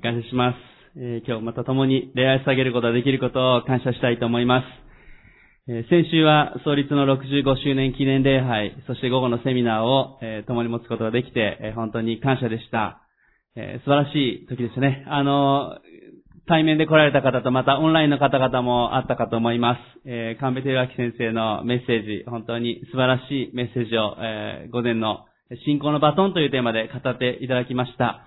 感謝します。えー今日また共に礼拝下げることができることを感謝したいと思います。えー先週は創立の65周年記念礼拝、そして午後のセミナーを、えー共に持つことができて、え本当に感謝でした。え素晴らしい時でしたね。あの対面で来られた方とまたオンラインの方々もあったかと思います。えー、神戸照明先生のメッセージ、本当に素晴らしいメッセージを、えー午前の信仰のバトンというテーマで語っていただきました。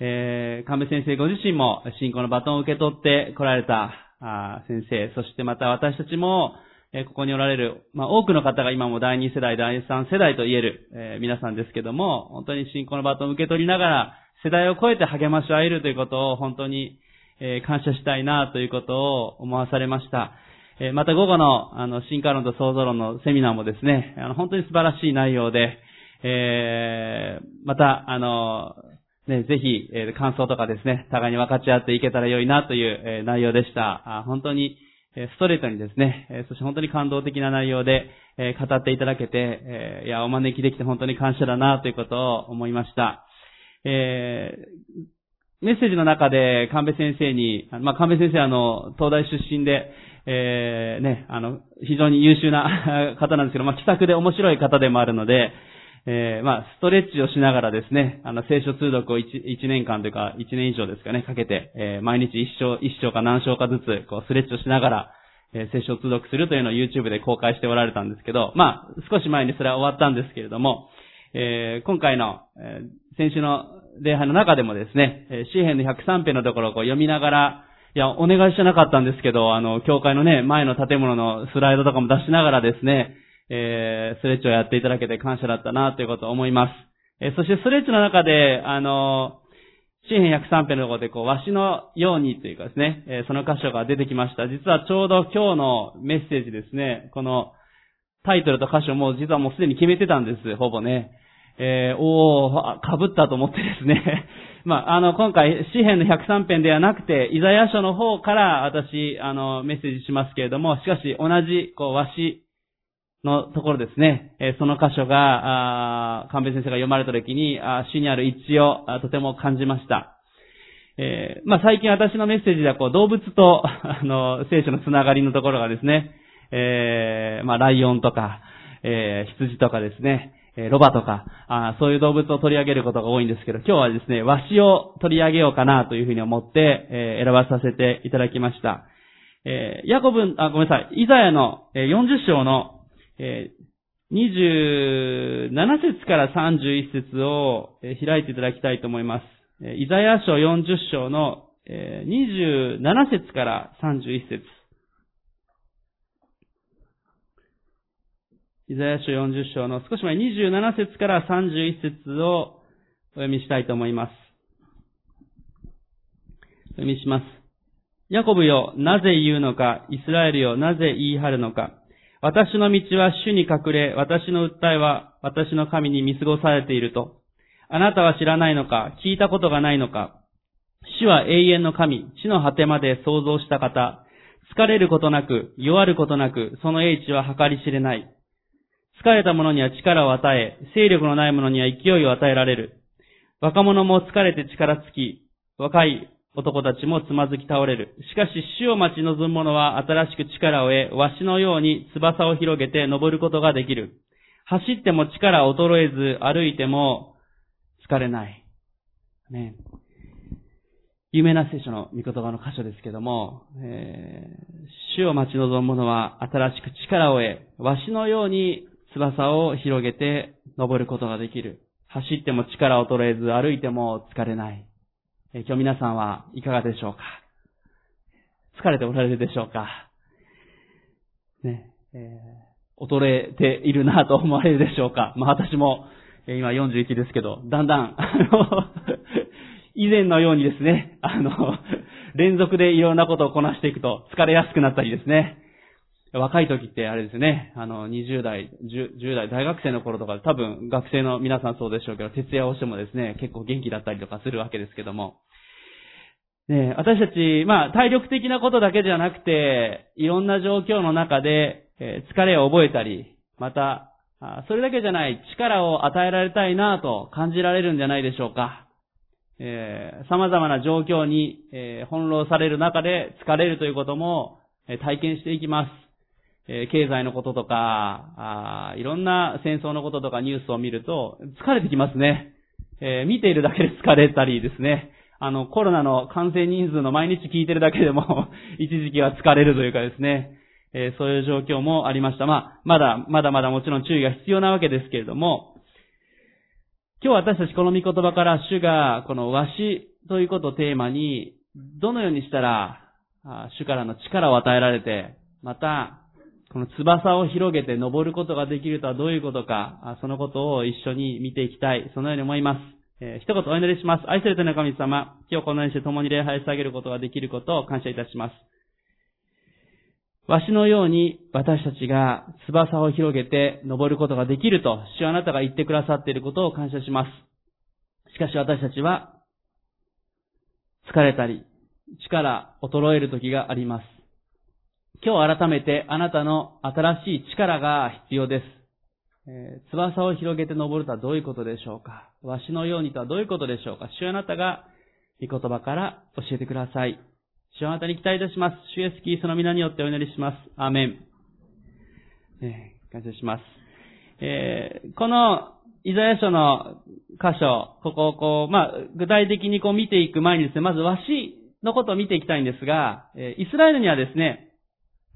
えー、神戸先生ご自身も信仰のバトンを受け取って来られたあ先生、そしてまた私たちも、えーここにおられる、まあ、多くの方が今も第2世代、第3世代と言える、えー皆さんですけども、本当に信仰のバトンを受け取りながら、世代を超えて励まし合えるということを本当に、えー感謝したいなということを思わされました。えーまた午後の、あの、進化論と創造論のセミナーもですね、あの、本当に素晴らしい内容で、えーまた、あの、ね、ぜひ、えー感想とかですね、互いに分かち合っていけたら良いなという、えー内容でした。あ本当に、えーストレートにですね、えそして本当に感動的な内容で、え語っていただけて、えいや、お招きできて本当に感謝だなということを思いました。えメッセージの中で、神戸先生に、まあ、神戸先生はあの、東大出身で、えーね、あの、非常に優秀な方なんですけど、まあ、気さくで面白い方でもあるので、えーまあ、ストレッチをしながらですね、あの、聖書通読を 1, 一年間というか、1年以上ですかね、かけて、えー毎日一章、一章か何章かずつ、こう、ストレッチをしながら、えー聖書通読するというのを YouTube で公開しておられたんですけど、まあ、少し前にそれは終わったんですけれども、えー今回の、えー先週の礼拝の中でもですね、えー詩篇の103編のところをこう読みながら、いや、お願いしてなかったんですけど、あの、教会のね、前の建物のスライドとかも出しながらですね、えーストレッチをやっていただけて感謝だったなということを思います。えーそしてストレッチの中で、あの、詩篇103編のところで、こう、わしのようにというかですね、えーその箇所が出てきました。実はちょうど今日のメッセージですね、この、タイトルと箇所も実はもうすでに決めてたんです、ほぼね。えー、おー、かぶったと思ってですね。まあ、あの、今回、詩篇の103編ではなくて、イザヤ書の方から私、あの、メッセージしますけれども、しかし、同じ、こう、わしのところですね、えその箇所が、神戸先生が読まれた時に、あー詩にある一致をとても感じました。えーまあ、最近私のメッセージでは、こう、動物と、あの、聖書のつながりのところがですね、えーまあ、ライオンとか、えー羊とかですね、えロバとか、あそういう動物を取り上げることが多いんですけど、今日はですね、ワシを取り上げようかなというふうに思って、え選ばさせていただきました。えヤコブ、あ、ごめんなさい、イザヤのえ40章の、えー27節から31節を開いていただきたいと思います。イザヤ書40章のえー27節から31節イザヤ書40章の少し前27節から31節をお読みしたいと思います。お読みします。ヤコブよ、なぜ言うのか、イスラエルよ、なぜ言い張るのか。私の道は主に隠れ、私の訴えは私の神に見過ごされていると。あなたは知らないのか、聞いたことがないのか。主は永遠の神、地の果てまで創造した方。疲れることなく、弱ることなく、その英知は計り知れない。疲れた者には力を与え、勢力のない者には勢いを与えられる。若者も疲れて力尽き、若い男たちもつまずき倒れる。しかし死を待ち望む者は新しく力を得、わしのように翼を広げて登ることができる。走っても力衰えず、歩いても疲れない。ね。有名な聖書の御言葉の箇所ですけども、えー主を待ち望む者は新しく力を得、わしのように翼を広げて登ることができる。走っても力を衰えず、歩いても疲れない。今日皆さんはいかがでしょうか？疲れておられるでしょうか？ね、えー衰えているなと思われるでしょうか？まあ私も、今41ですけど、だんだん、あの、以前のようにですね、あの、連続でいろんなことをこなしていくと疲れやすくなったりですね。若い時ってあれですね、あの、20代、10, 10代、大学生の頃とか多分学生の皆さんそうでしょうけど、徹夜をしてもですね、結構元気だったりとかするわけですけども、ね、私たち、まあ、体力的なことだけじゃなくて、いろんな状況の中で、えー疲れを覚えたり、また、それだけじゃない力を与えられたいなと感じられるんじゃないでしょうか。えー、様々な状況に、えー、翻弄される中で疲れるということも、え、体験していきます。えー、経済のこととかあ、いろんな戦争のこととかニュースを見ると、疲れてきますね。えー、見ているだけで疲れたりですね。あの、コロナの感染人数の毎日聞いてるだけでも 一時期は疲れるというかですね、えー、そういう状況もありました。まあ、まだ、まだまだもちろん注意が必要なわけですけれども、今日私たちこの御言葉から主がこの和紙ということをテーマに、どのようにしたら、主からの力を与えられて、また、この翼を広げて登ることができるとはどういうことか、そのことを一緒に見ていきたい、そのように思います。えー、一言お祈りします。愛する天の神様、今日このようにして共に礼拝してあげることができることを感謝いたします。わしのように私たちが翼を広げて登ることができると、主はあなたが言ってくださっていることを感謝します。しかし私たちは、疲れたり、力、衰える時があります。今日改めてあなたの新しい力が必要です。えー、翼を広げて登るとはどういうことでしょうか？わしのようにとはどういうことでしょうか？主あなたが御言葉から教えてください。主あなたに期待いたします。主イエスキリスの皆によってお祈りします。アーメン。えー、感謝します。えー、このイザヤ書の箇所、ここをこう、まあ、具体的にこう見ていく前にですね、まずわしのことを見ていきたいんですが、えー、イスラエルにはですね、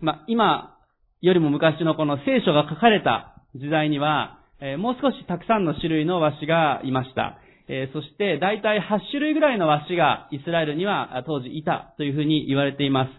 まあ、今よりも昔のこの聖書が書かれた時代には、えー、もう少したくさんの種類の和紙がいました。えー、そして、大体8種類ぐらいの和紙がイスラエルには当時いたというふうに言われています。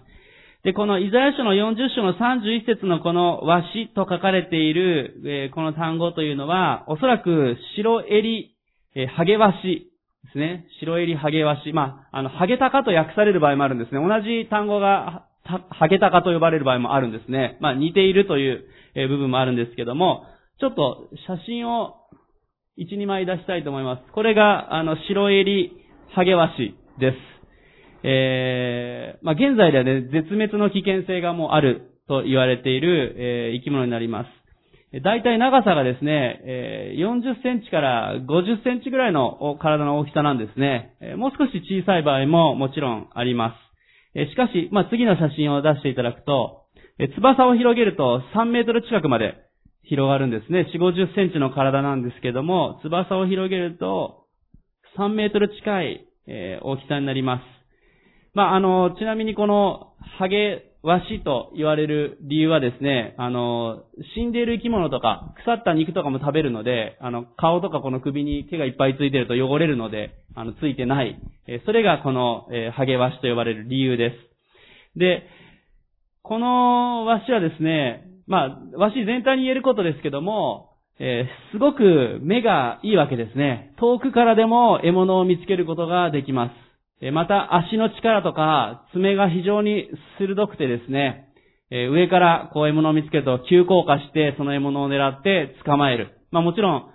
で、このイザヤ書の40章の31節のこの和紙と書かれている、えー、この単語というのは、おそらく白襟、えー、ハゲ和紙ですね。白襟ハゲ和紙。まあ、あの、ハゲタカと訳される場合もあるんですね。同じ単語が、ハゲタカと呼ばれる場合もあるんですね。まあ、似ているという部分もあるんですけども、ちょっと写真を1、2枚出したいと思います。これが、あの、白襟ハゲワシです。えー、まあ、現在ではね、絶滅の危険性がもうあると言われている、えー、生き物になります。大体長さがですね、え、40センチから50センチぐらいの体の大きさなんですね。もう少し小さい場合ももちろんあります。しかし、まあ、次の写真を出していただくと、翼を広げると3メートル近くまで広がるんですね。4、50センチの体なんですけども、翼を広げると、3メートル近い、大きさになります。まあ、あの、ちなみにこの、ハゲワシと言われる理由はですね、あの、死んでいる生き物とか、腐った肉とかも食べるので、あの、顔とかこの首に毛がいっぱいついてると汚れるので、あの、ついてない。えそれがこの、えハゲワシと呼ばれる理由です。で、このワシはですね、まあ、わし全体に言えることですけども、えー、すごく目がいいわけですね。遠くからでも獲物を見つけることができます。また足の力とか爪が非常に鋭くてですね、上からこう獲物を見つけると急降下してその獲物を狙って捕まえる。まあもちろん、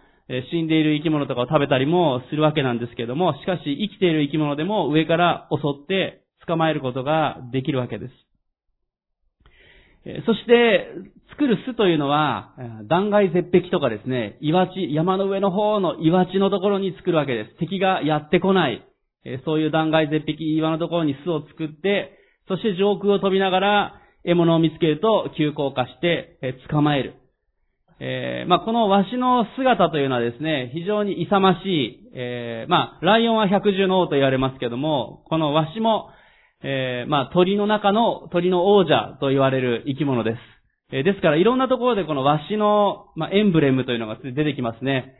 死んでいる生き物とかを食べたりもするわけなんですけども、しかし生きている生き物でも上から襲って捕まえることができるわけです。そして、作る巣というのは、断崖絶壁とかですね、岩地、山の上の方の岩地のところに作るわけです。敵がやってこない、そういう断崖絶壁、岩のところに巣を作って、そして上空を飛びながら、獲物を見つけると急降下して、捕まえる。えー、まあ、このワシの姿というのはですね、非常に勇ましい、えー、まあ、ライオンは百獣の王と言われますけども、このワシも、えー、まあ、鳥の中の鳥の王者と言われる生き物です。え、ですから、いろんなところでこのワシの、ま、エンブレムというのが出てきますね。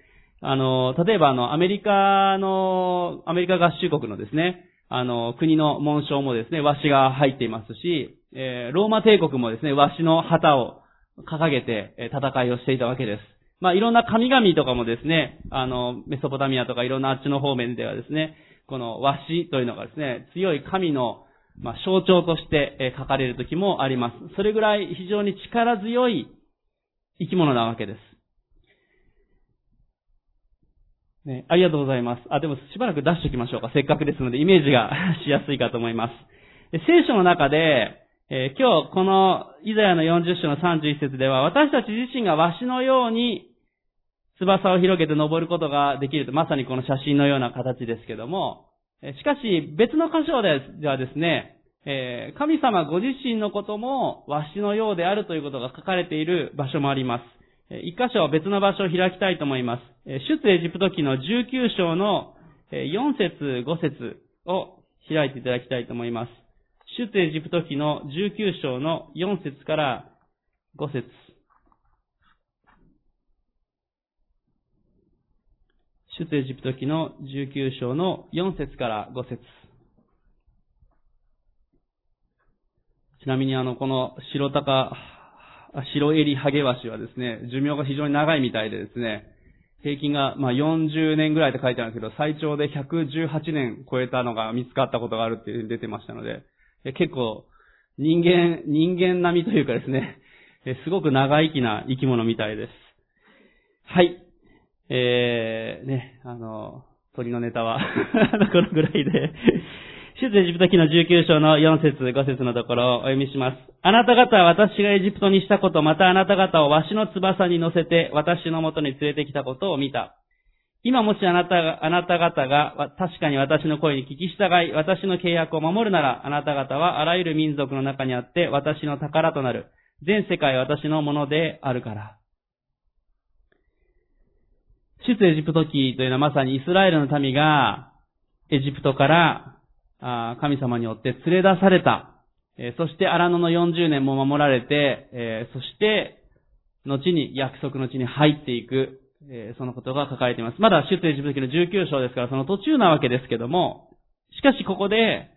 あの、例えばあの、アメリカの、アメリカ合衆国のですね、あの、国の紋章もですね、ワシが入っていますし、えー、ローマ帝国もですね、ワシの旗を掲げて、え戦いをしていたわけです。まあ、いろんな神々とかもですね、あの、メソポタミアとかいろんなあっちの方面ではですね、このワシというのがですね、強い神のまあ、象徴としてえ書かれる時もあります。それぐらい非常に力強い生き物なわけです。ね、ありがとうございます。あ、でもしばらく出しておきましょうか。せっかくですので、イメージが しやすいかと思います。聖書の中で、えー、今日このイザヤの40章の31節では、私たち自身がわしのように翼を広げて登ることができると、まさにこの写真のような形ですけども、しかし、別の箇所ではですねえ、神様ご自身のこともわしのようであるということが書かれている場所もあります。一箇所別の場所を開きたいと思います。出エジプト記の19章の4節5節を開いていただきたいと思います。出エジプト記の19章の4節から5節出エジプト記の19章の4節から5節ちなみにあの、この白鷹、白襟ハゲワシはですね、寿命が非常に長いみたいでですね、平均がまあ40年ぐらいって書いてあるんですけど、最長で118年超えたのが見つかったことがあるっていうに出てましたので、結構人間、人間並みというかですね、すごく長生きな生き物みたいです。はい。えー、ね、あの、鳥のネタは このぐらいで出エジプト記の19章の4節5節のところをお読みします。あなた方は私がエジプトにしたこと、またあなた方をわしの翼に乗せて私のもとに連れてきたことを見た。今もしあなたが、あなた方が確かに私の声に聞き従い、私の契約を守るなら、あなた方はあらゆる民族の中にあって私の宝となる。全世界私のものであるから。出エジプト記というのはまさにイスラエルの民がエジプトから神様によって連れ出された。そして荒野の40年も守られて、そして、後に約束の地に入っていく、そのことが書かれています。まだ出エジプト記の19章ですから、その途中なわけですけども、しかしここで、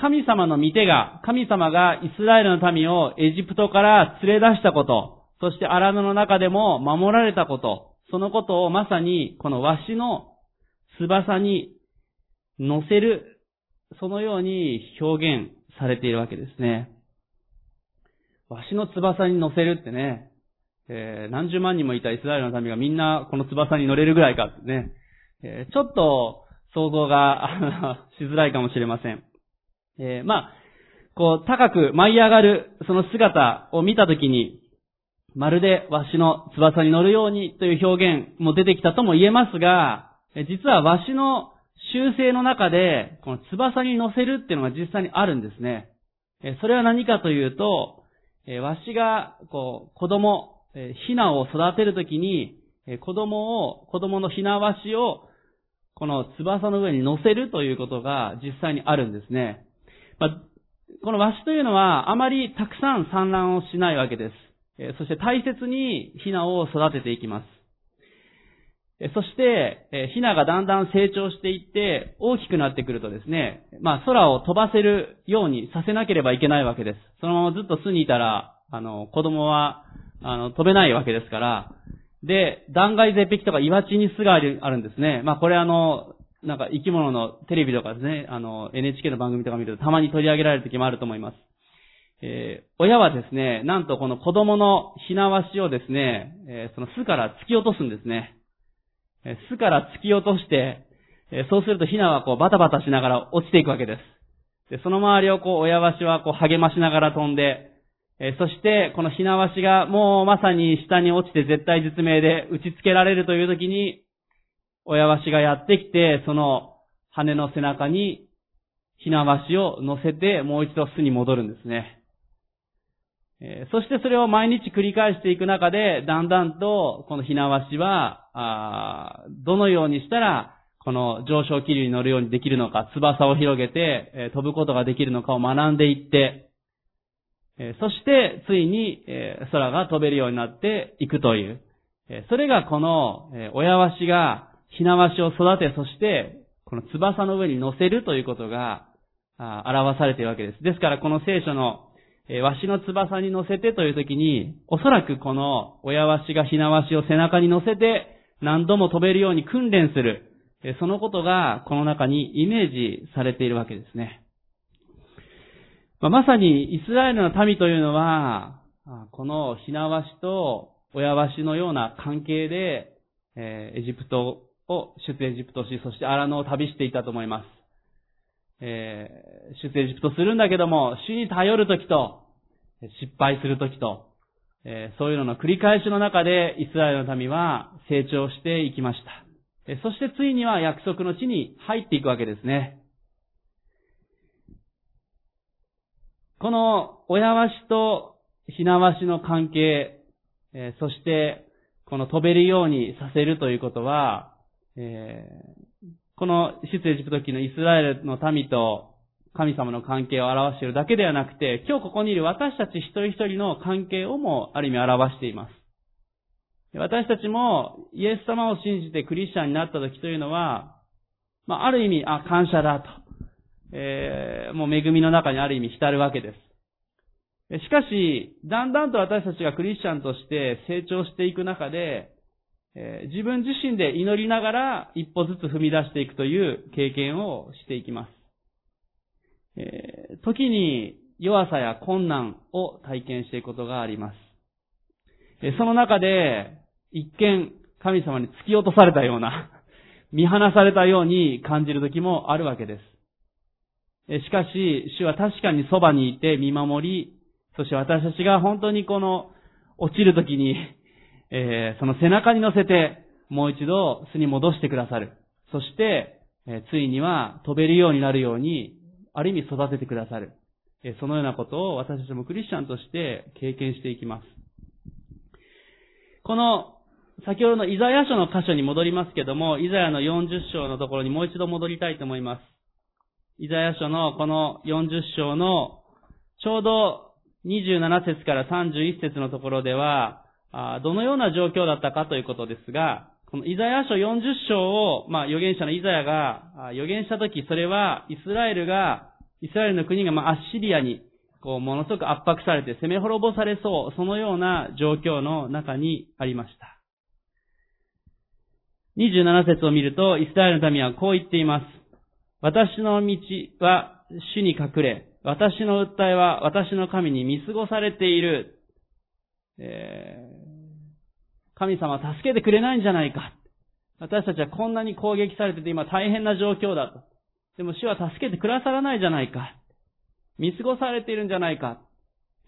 神様の御手が、神様がイスラエルの民をエジプトから連れ出したこと、そして荒野の中でも守られたこと、そのことをまさにこのわしの翼に乗せるそのように表現されているわけですね。わしの翼に乗せるってね、えー、何十万人もいたイスラエルの民がみんなこの翼に乗れるぐらいかってね、えー、ちょっと想像がしづらいかもしれません。えー、まあ、こう、高く舞い上がるその姿を見たときに、まるでわしの翼に乗るようにという表現も出てきたとも言えますが、実はわしの修正の中で、この翼に乗せるっていうのが実際にあるんですね。それは何かというと、わしが、こう、子供、ひなを育てるときに、子供を、子供のひなわしを、この翼の上に乗せるということが実際にあるんですね。まあ、このわしというのはあまりたくさん産卵をしないわけです。そして大切にひなを育てていきます。そして、えヒナがだんだん成長していって、大きくなってくるとですね、まあ空を飛ばせるようにさせなければいけないわけです。そのままずっと巣にいたら、あの、子供は、あの、飛べないわけですから、で、断崖絶壁とか岩地に巣があるんですね。まあこれあの、なんか生き物のテレビとかですね、あの、NHK の番組とか見るとたまに取り上げられる時もあると思います。えー、親はですね、なんとこの子供のひなわしをですね、えー、その巣から突き落とすんですね。巣から突き落として、そうするとヒナはこうバタバタしながら落ちていくわけです。で、その周りをこう親ワシはこう励ましながら飛んで、そしてこのヒナワシがもうまさに下に落ちて絶対絶命で打ち付けられるという時に、親ワシがやってきて、その羽の背中にヒナワシを乗せてもう一度巣に戻るんですね。えそしてそれを毎日繰り返していく中で、だんだんと、このひなわしは、あどのようにしたら、この上昇気流に乗るようにできるのか、翼を広げて、え飛ぶことができるのかを学んでいって、えそして、ついに、え空が飛べるようになっていくという、えそれがこの、え親わしが、ひなわしを育て、そして、この翼の上に乗せるということが、表されているわけです。ですから、この聖書のえわしの翼に乗せてという時に、おそらくこの親わしがひなわしを背中に乗せて何度も飛べるように訓練する、えそのことがこの中にイメージされているわけですね。まあ、まさにイスラエルの民というのは、このひなわしと親わしのような関係で、えエジプトを出エジプトし、そして荒野を旅していたと思います。えー、出エジプトするんだけども、主に頼るときと、失敗するときと、そういうのの繰り返しの中で、イスラエルの民は成長していきました。そしてついには約束の地に入っていくわけですね。この親わしとひなわしの関係、そしてこの飛べるようにさせるということは、この出エジプト記のイスラエルの民と神様の関係を表しているだけではなくて、今日ここにいる私たち一人一人の関係をもある意味表しています。私たちもイエス様を信じてクリスチャンになった時というのは、まあ、ある意味、あ、感謝だと。えー、もう恵みの中にある意味浸るわけです。しかし、だんだんと私たちがクリスチャンとして成長していく中で、えー、自分自身で祈りながら一歩ずつ踏み出していくという経験をしていきます。えー、時に弱さや困難を体験していくことがあります。えその中で、一見神様に突き落とされたような、見放されたように感じる時もあるわけです。えしかし、主は確かにそばにいて見守り、そして私たちが本当にこの落ちる時に、えー、その背中に乗せて、もう一度巣に戻してくださる。そして、えー、ついには飛べるようになるように、ある意味育ててくださる。そのようなことを私たちもクリスチャンとして経験していきます。この先ほどのイザヤ書の箇所に戻りますけども、イザヤの40章のところにもう一度戻りたいと思います。イザヤ書のこの40章のちょうど27節から31節のところでは、どのような状況だったかということですが、このイザヤ書40章を、まあ、預言者のイザヤが預言したとき、それはイスラエルが、イスラエルの国が、まあ、アッシリアに、こう、ものすごく圧迫されて攻め滅ぼされそう、そのような状況の中にありました。27節を見ると、イスラエルの民はこう言っています。私の道は主に隠れ、私の訴えは私の神に見過ごされている。えー、神様は助けてくれないんじゃないか。私たちはこんなに攻撃されてて今大変な状況だと。でも主は助けてくださらないじゃないか。見過ごされているんじゃないか。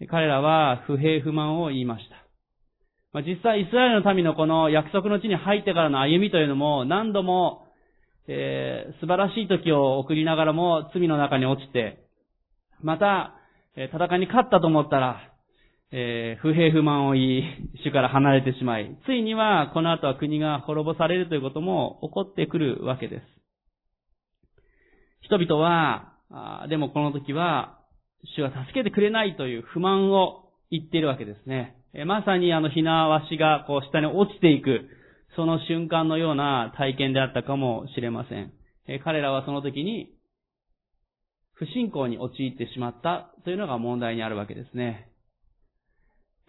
彼らは不平不満を言いました。まあ、実際イスラエルの民のこの約束の地に入ってからの歩みというのも何度も、えー、素晴らしい時を送りながらも罪の中に落ちて、また、え、戦いに勝ったと思ったら、えー、不平不満を言い、主から離れてしまい、ついにはこの後は国が滅ぼされるということも起こってくるわけです。人々は、あでもこの時は、主は助けてくれないという不満を言っているわけですね。えまさにあの、ひなわしがこう下に落ちていく、その瞬間のような体験であったかもしれません。え彼らはその時に、不信仰に陥ってしまったというのが問題にあるわけですね。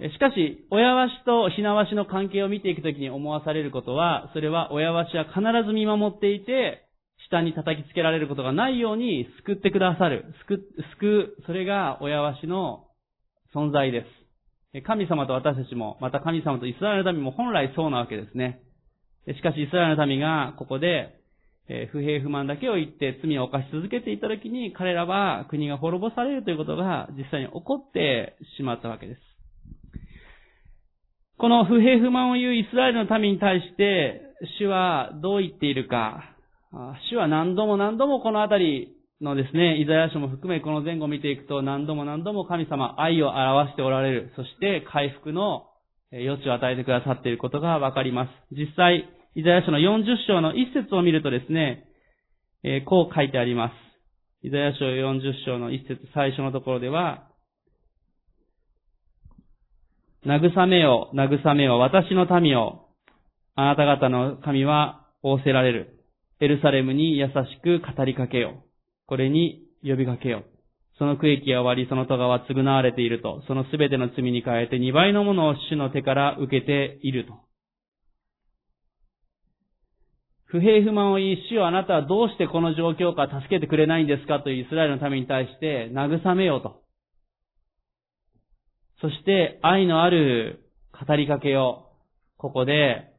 しかし、親わしとひなわしの関係を見ていくときに思わされることは、それは親わしは必ず見守っていて、下に叩きつけられることがないように救ってくださる。救、救う、それが親わしの存在です。神様と私たちも、また神様とイスラエルの民も本来そうなわけですね。しかしイスラエルの民がここで、不平不満だけを言って罪を犯し続けていたときに彼らは国が滅ぼされるということが実際に起こってしまったわけです。この不平不満を言うイスラエルの民に対して主はどう言っているか。主は何度も何度もこのあたりのですね、イザヤ書も含めこの前後を見ていくと何度も何度も神様愛を表しておられる。そして回復の余地を与えてくださっていることがわかります。実際、イザヤ書の40章の一節を見るとですね、こう書いてあります。イザヤ書40章の一節最初のところでは、慰めよ、慰めよ、私の民を、あなた方の神は仰せられる。エルサレムに優しく語りかけよ。これに呼びかけよ。その区域が終わり、その戸が償われていると、そのすべての罪に変えて二倍のものを主の手から受けていると。不平不満を言い、主よあなたはどうしてこの状況か助けてくれないんですか？というイスラエルの民に対して慰めようと。そして愛のある語りかけを、ここで、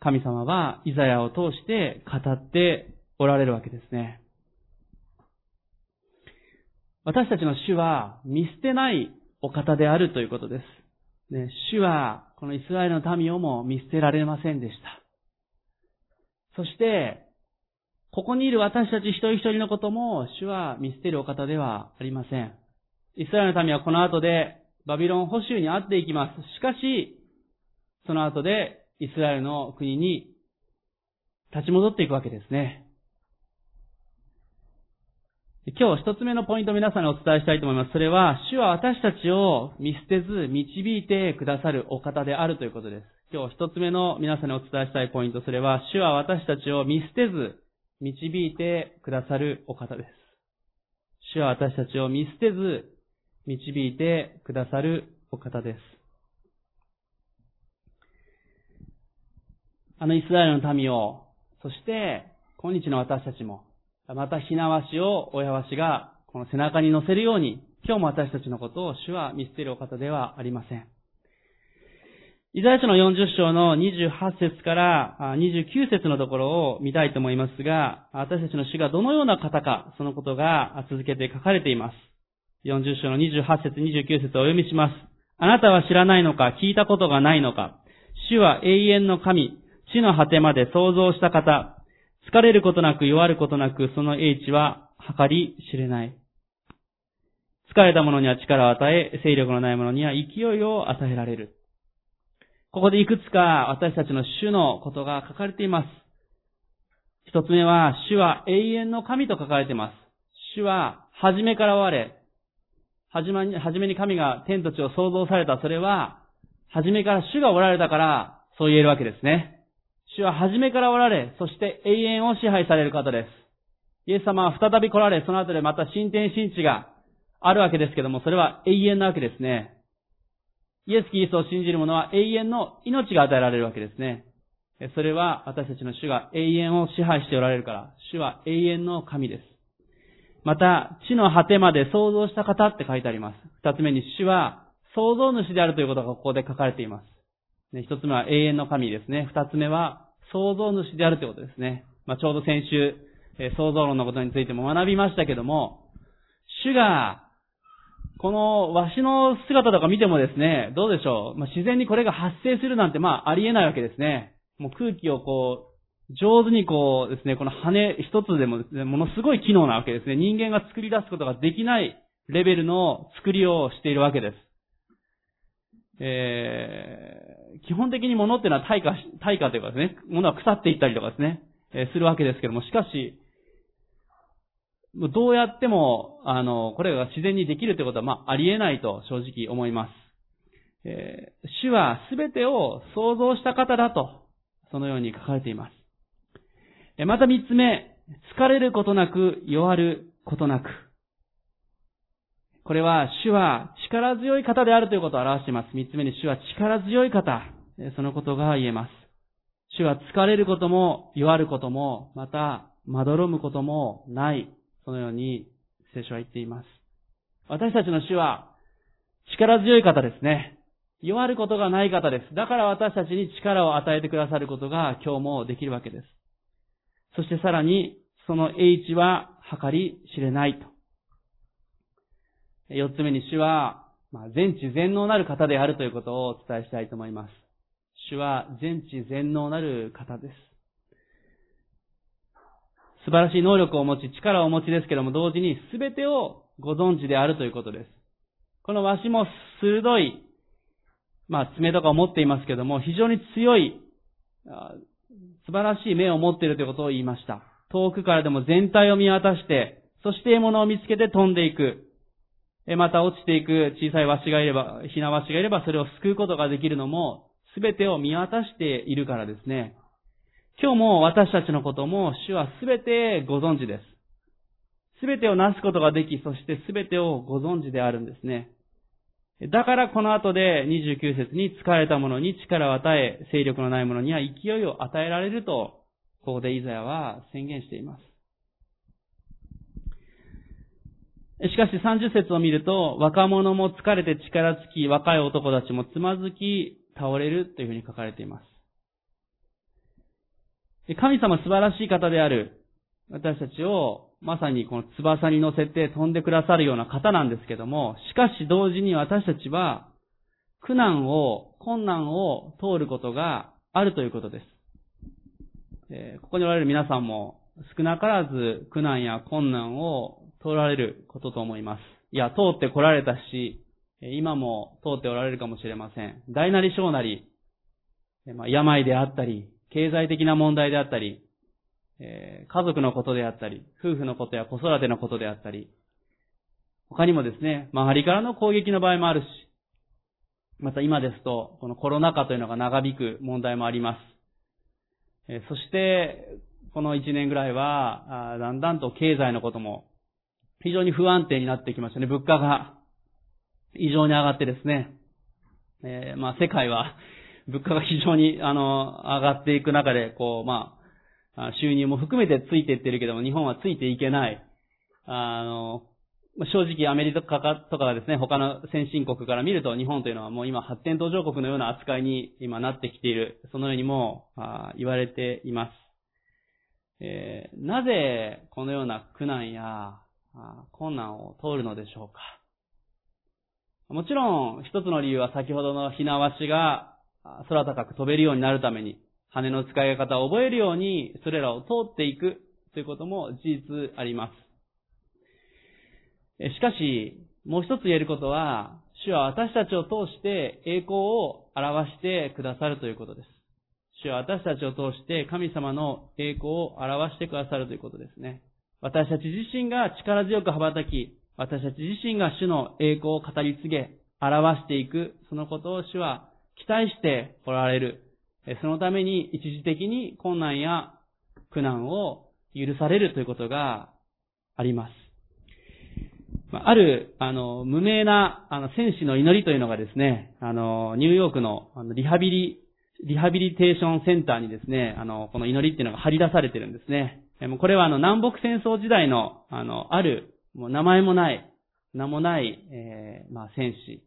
神様はイザヤを通して語っておられるわけですね。私たちの主は見捨てないお方であるということです。ね、主はこのイスラエルの民をも見捨てられませんでした。そして、ここにいる私たち一人一人のことも主は見捨てるお方ではありません。イスラエルの民はこの後でバビロン捕囚に遭っていきます。しかし、その後でイスラエルの国に立ち戻っていくわけですね。今日一つ目のポイントを皆さんにお伝えしたいと思います。それは、主は私たちを見捨てず導いてくださるお方であるということです。今日一つ目の皆さんにお伝えしたいポイント、それは、主は私たちを見捨てず導いてくださるお方です。主は私たちを見捨てず導いてくださるお方です。あのイスラエルの民を、そして今日の私たちも、またひなわしを親わしがこの背中に乗せるように、今日も私たちのことを主は見捨てるお方ではありません。イザヤ書の40章の28節から29節のところを見たいと思いますが、私たちの主がどのような方か、そのことが続けて書かれています。40章の28節29節をお読みします。あなたは知らないのか、聞いたことがないのか。主は永遠の神、地の果てまで創造した方。疲れることなく弱ることなく、その英知は計り知れない。疲れた者には力を与え、勢力のない者には勢いを与えられる。ここでいくつか私たちの主のことが書かれています。一つ目は、主は永遠の神と書かれています。主は初めから我れ、はじめに、はじめに神が天と地を創造された、それは、はじめから主がおられたから、そう言えるわけですね。主は初めからおられ、そして永遠を支配される方です。イエス様は再び来られ、その後でまた新天新地があるわけですけども、それは永遠なわけですね。イエス・キリストを信じる者は永遠の命が与えられるわけですね。それは私たちの主が永遠を支配しておられるから、主は永遠の神です。また、地の果てまで創造した方って書いてあります。二つ目に主は創造主であるということがここで書かれています。一つ目は永遠の神ですね。二つ目は創造主であるということですね。まあ、ちょうど先週、え、創造論のことについても学びましたけども、主が、このわしの姿とか見てもですね、どうでしょう。まあ、自然にこれが発生するなんてまあありえないわけですね。もう空気をこう、上手にこうですね、この羽一つでもですね、ものすごい機能なわけですね。人間が作り出すことができないレベルの作りをしているわけです。えー、基本的に物っていうのは退化、退化というかですね、物は腐っていったりとかですね、えー、するわけですけども、しかし、どうやっても、あの、これが自然にできるということは、まあ、ありえないと正直思います。えー、主はすべてを創造した方だと、そのように書かれています。また三つ目、疲れることなく、弱ることなく。これは、主は力強い方であるということを表しています。三つ目に、主は力強い方。そのことが言えます。主は疲れることも、弱ることも、また、まどろむこともない。そのように、聖書は言っています。私たちの主は、力強い方ですね。弱ることがない方です。だから私たちに力を与えてくださることが今日もできるわけです。そしてさらに、その英知は計り知れないと。四つ目に主は、まあ、全知全能なる方であるということをお伝えしたいと思います。主は全知全能なる方です。素晴らしい能力を持ち、力をお持ちですけども、同時に全てをご存知であるということです。このわしも鋭い、まあ、爪とかを持っていますけども、非常に強い、素晴らしい目を持っているということを言いました。遠くからでも全体を見渡して、そして獲物を見つけて飛んでいく。また落ちていく小さいワシがいれば、ひなワシがいればそれを救うことができるのも、すべてを見渡しているからですね。今日も私たちのことも主はすべてご存知です。すべてをなすことができ、そしてすべてをご存知であるんですね。だからこの後で29節に疲れた者に力を与え、勢力のない者には勢いを与えられると、ここでイザヤは宣言しています。しかし30節を見ると、若者も疲れて力尽き、若い男たちもつまずき、倒れるというふうに書かれています。神様素晴らしい方である私たちをまさにこの翼に乗せて飛んでくださるような方なんですけども、しかし同時に私たちは苦難を、困難を通ることがあるということです。えここにおられる皆さんも少なからず苦難や困難を通られることと思います。いや、通って来られたし、今も通っておられるかもしれません。大なり小なり、病であったり、経済的な問題であったり、え家族のことであったり、夫婦のことや子育てのことであったり、他にもですね、周りからの攻撃の場合もあるし、また今ですと、このコロナ禍というのが長引く問題もあります。えそして、この1年ぐらいは、だんだんと経済のことも非常に不安定になってきましたね。物価が異常に上がってですね、えー、まあ世界は物価が非常にあの上がっていく中で、こう、ま、収入も含めてついていってるけども、日本はついていけない。あの、正直アメリカとかがですね、他の先進国から見ると日本というのはもう今発展途上国のような扱いに今なってきている。そのようにも言われています。えー、なぜこのような苦難や困難を通るのでしょうかもちろん、一つの理由は先ほどのひなわしが空高く飛べるようになるために、羽の使い方を覚えるように、それらを通っていくということも事実あります。しかし、もう一つ言えることは、主は私たちを通して栄光を表してくださるということです。主は私たちを通して神様の栄光を表してくださるということですね。私たち自身が力強く羽ばたき、私たち自身が主の栄光を語り継げ、表していく、そのことを主は期待しておられる。そのために一時的に困難や苦難を許されるということがあります。ある、あの、無名な、あの、戦士の祈りというのがですね、あの、ニューヨークの、あの、リハビリ、リハビリテーションセンターにですね、あの、この祈りっていうのが張り出されてるんですね。これはあの南北戦争時代の、あの、ある、もう名前もない、名もない、えー、まあ、戦士、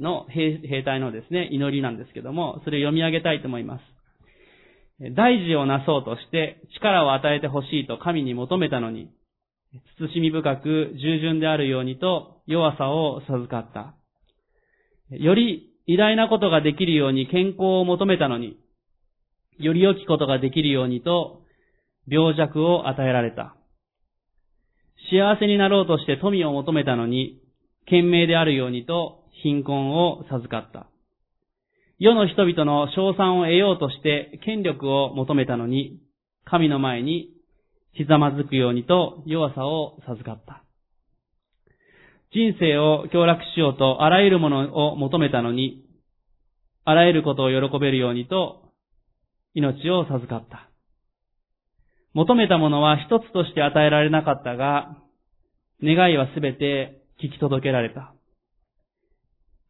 の兵隊のですね、祈りなんですけども、それを読み上げたいと思います。大事をなそうとして力を与えてほしいと神に求めたのに、慎み深く従順であるようにと弱さを授かった。より偉大なことができるように健康を求めたのに、より良きことができるようにと病弱を与えられた。幸せになろうとして富を求めたのに、賢明であるようにと貧困を授かった。世の人々の賞賛を得ようとして権力を求めたのに、神の前にひざまずくようにと弱さを授かった。人生を享楽しようとあらゆるものを求めたのに、あらゆることを喜べるようにと命を授かった。求めたものは一つとして与えられなかったが、願いはすべて聞き届けられた。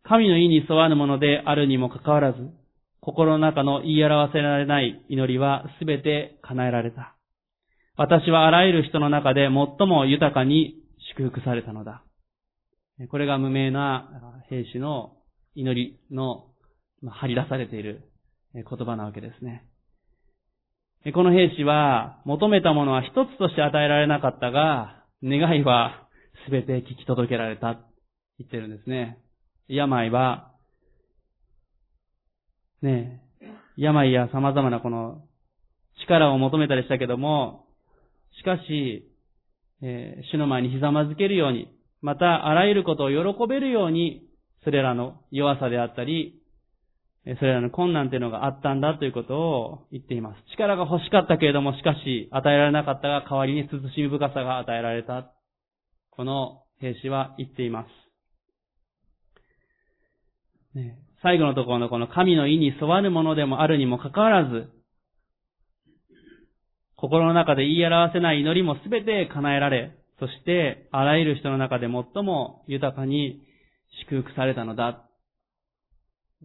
神の意に沿わぬものであるにもかかわらず、心の中の言い表せられない祈りはすべて叶えられた。私はあらゆる人の中で最も豊かに祝福されたのだ。これが無名な兵士の祈りの張り出されている言葉なわけですね。この兵士は、求めたものは一つとして与えられなかったが、願いは全て聞き届けられた、言ってるんですね。病は、ねえ病や様々なこの力を求めたりしたけども、しかし、えー、主の前にひざまずけるように、またあらゆることを喜べるように、それらの弱さであったり、それらの困難というのがあったんだということを言っています。力が欲しかったけれども、しかし与えられなかったが、代わりに慎み深さが与えられた。この兵士は言っています。ね、最後のところのこの神の意に沿わぬものでもあるにもかかわらず、心の中で言い表せない祈りもすべて叶えられ、そしてあらゆる人の中で最も豊かに祝福されたのだ。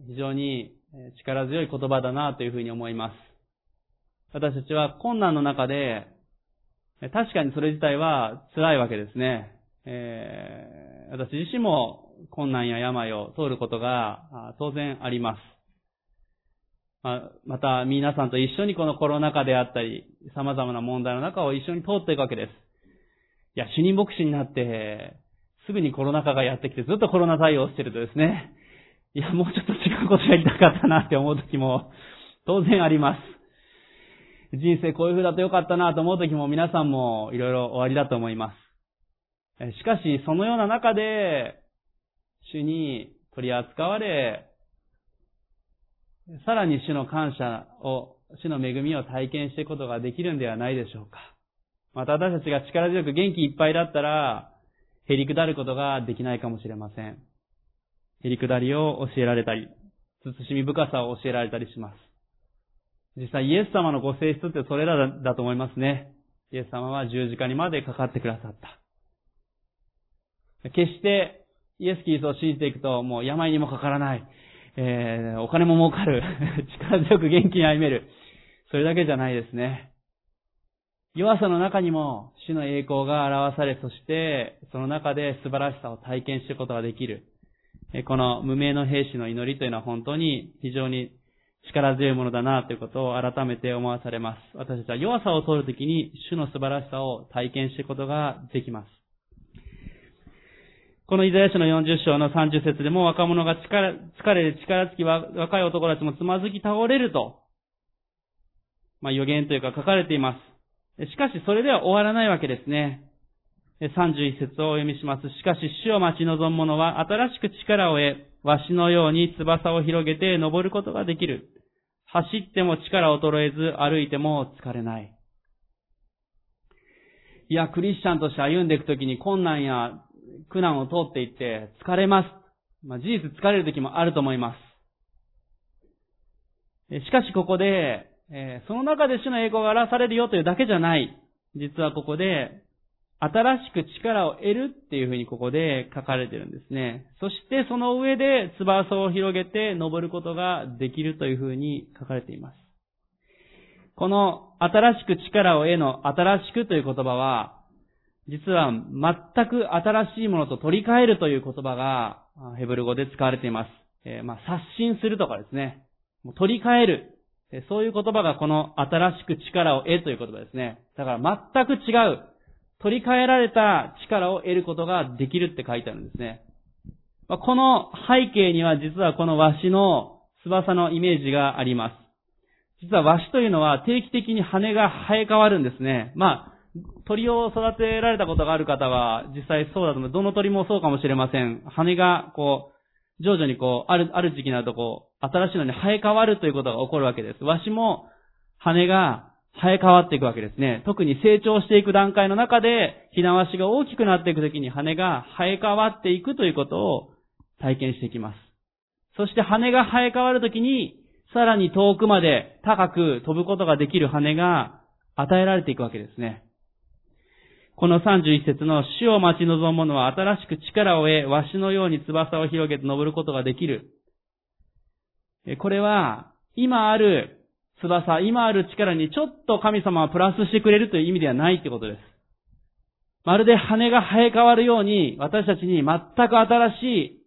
非常に力強い言葉だなというふうに思います。私たちは困難の中で、確かにそれ自体は辛いわけですね。えー、私自身も困難や病を通ることが当然あります。また皆さんと一緒にこのコロナ禍であったり、様々な問題の中を一緒に通っていくわけです。いや、主任牧師になって、すぐにコロナ禍がやってきてずっとコロナ対応してるとですね、いや、もうちょっと違うことやりたかったなって思う時も当然あります。人生こういう風だとよかったなと思う時も皆さんもいろいろ終わりだと思います。しかし、そのような中で、主に取り扱われ、さらに主の感謝を、主の恵みを体験していくことができるんではないでしょうか。また私たちが力強く元気いっぱいだったら、へりくだることができないかもしれません。へりくだりを教えられたり、慎み深さを教えられたりします。実際イエス様のご性質ってそれらだと思いますね。イエス様は十字架にまでかかってくださった。決してイエス・キリストを信じていくともう病にもかからない。えー、お金も儲かる。力強く元気に歩める。それだけじゃないですね。弱さの中にも主の栄光が表され、そしてその中で素晴らしさを体験することができる。この無名の兵士の祈りというのは本当に非常に力強いものだなということを改めて思わされます。私たちは弱さを取るときに主の素晴らしさを体験していくことができます。このイザヤ書の40章の30節でも若者が力、疲れる力尽き若い男たちもつまずき倒れると、まあ予言というか書かれています。しかしそれでは終わらないわけですね。31節をお読みします。しかし主を待ち望む者は新しく力を得、わしのように翼を広げて登ることができる。走っても力を衰えず、歩いても疲れない。いや、クリスチャンとして歩んでいくときに困難や苦難を通っていって疲れます。まあ、事実疲れる時もあると思います。しかしここで、え、その中で主の栄光が表されるよというだけじゃない。実はここで、新しく力を得るっていうふうにここで書かれてるんですね。そしてその上で翼を広げて登ることができるというふうに書かれています。この新しく力を得の新しくという言葉は、実は全く新しいものと取り替えるという言葉がヘブル語で使われています。えー、まあ、刷新するとかですね。取り替える。そういう言葉がこの新しく力を得という言葉ですね。だから全く違う。取り替えられた力を得ることができるって書いてあるんですね。この背景には実はこのワシの翼のイメージがあります。実はワシというのは定期的に羽が生え変わるんですね。まあ、鳥を育てられたことがある方は、実際そうだと思う。どの鳥もそうかもしれません。羽が、こう、徐々にこう、ある、ある時期になるとこう、新しいのに生え変わるということが起こるわけです。わしも、羽が生え変わっていくわけですね。特に成長していく段階の中で、ひなわしが大きくなっていくときに羽が生え変わっていくということを体験していきます。そして羽が生え変わるときに、さらに遠くまで高く飛ぶことができる羽が与えられていくわけですね。この31節の死を待ち望む者は新しく力を得、わしのように翼を広げて登ることができる。これは、今ある翼、今ある力にちょっと神様はプラスしてくれるという意味ではないってことです。まるで羽が生え変わるように、私たちに全く新しい、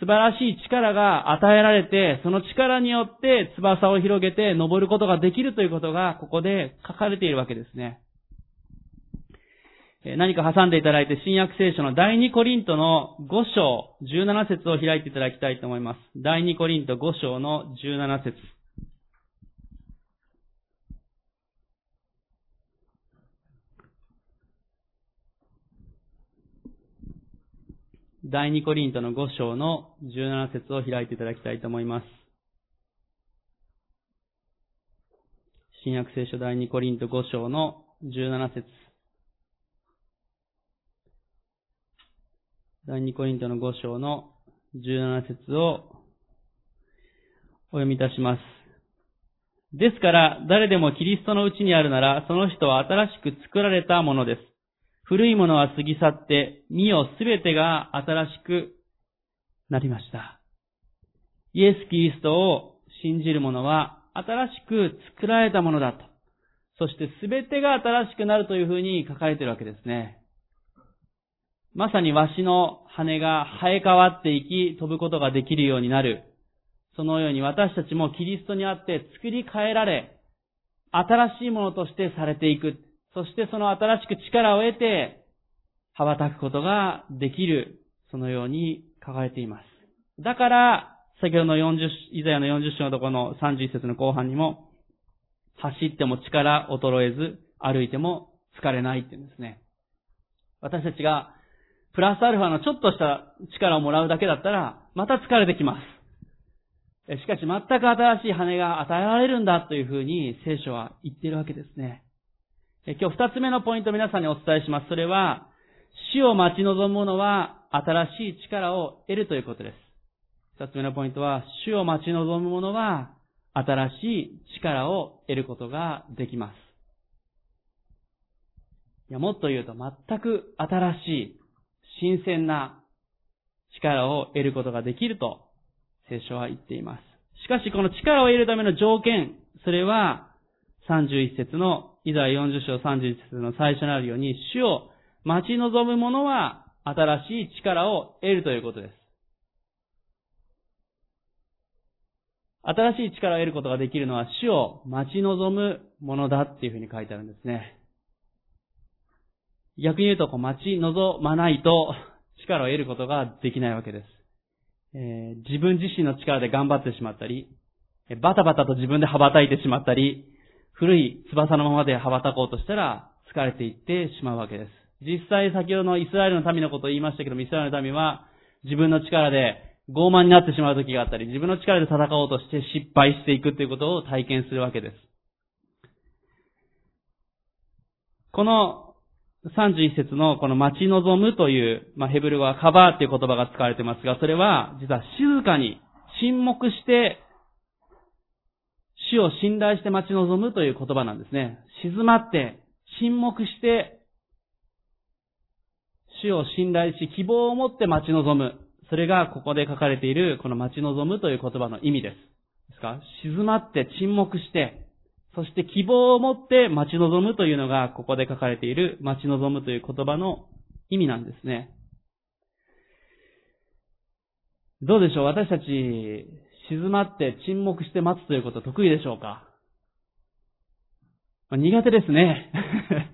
素晴らしい力が与えられて、その力によって翼を広げて登ることができるということが、ここで書かれているわけですね。何か挟んでいただいて、新約聖書の第2コリントの5章17節を開いていただきたいと思います。第2コリント5章の17節第2コリントの5章の17節を開いていただきたいと思います。新約聖書第2コリント5章の17節第2コリントの5章の17節をお読みいたします。ですから、誰でもキリストのうちにあるなら、その人は新しく作られたものです。古いものは過ぎ去って、身をすべてが新しくなりました。イエス・キリストを信じる者は、新しく作られたものだと。そしてすべてが新しくなるというふうに書かれているわけですね。まさにわしの羽が生え変わっていき、飛ぶことができるようになる。そのように私たちもキリストにあって作り変えられ、新しいものとしてされていく。そしてその新しく力を得て、羽ばたくことができる。そのように書かれています。だから、先ほどの40、イザヤの40章のところの31節の後半にも、走っても力衰えず、歩いても疲れないって言うんですね。私たちが、プラスアルファのちょっとした力をもらうだけだったら、また疲れてきます。しかし全く新しい羽が与えられるんだというふうに聖書は言っているわけですね。今日二つ目のポイントを皆さんにお伝えします。それは、死を待ち望む者は新しい力を得るということです。二つ目のポイントは、死を待ち望む者は新しい力を得ることができます。いや、もっと言うと全く新しい、新鮮な力を得ることができると聖書は言っています。しかしこの力を得るための条件、それは31節の、イザヤ40章31節の最初にあるように、主を待ち望む者は新しい力を得るということです。新しい力を得ることができるのは主を待ち望むものだっていうふうに書いてあるんですね。逆に言うと、こう待ち望まないと 力を得ることができないわけです。えー、自分自身の力で頑張ってしまったり、バタバタと自分で羽ばたいてしまったり、古い翼のままで羽ばたこうとしたら疲れていってしまうわけです。実際先ほどのイスラエルの民のことを言いましたけども、イスラエルの民は自分の力で傲慢になってしまう時があったり、自分の力で戦おうとして失敗していくということを体験するわけです。この31節のこの待ち望むという、まあ、ヘブル語はカバーっていう言葉が使われてますが、それは実は静かに沈黙して死を信頼して待ち望むという言葉なんですね。静まって沈黙して主を信頼し、希望を持って待ち望む。それがここで書かれている、この待ち望むという言葉の意味です。ですか静まって沈黙して、そして希望を持って待ち望むというのが、ここで書かれている待ち望むという言葉の意味なんですね。どうでしょう？私たち、静まって沈黙して待つということ得意でしょうか、まあ、苦手ですね。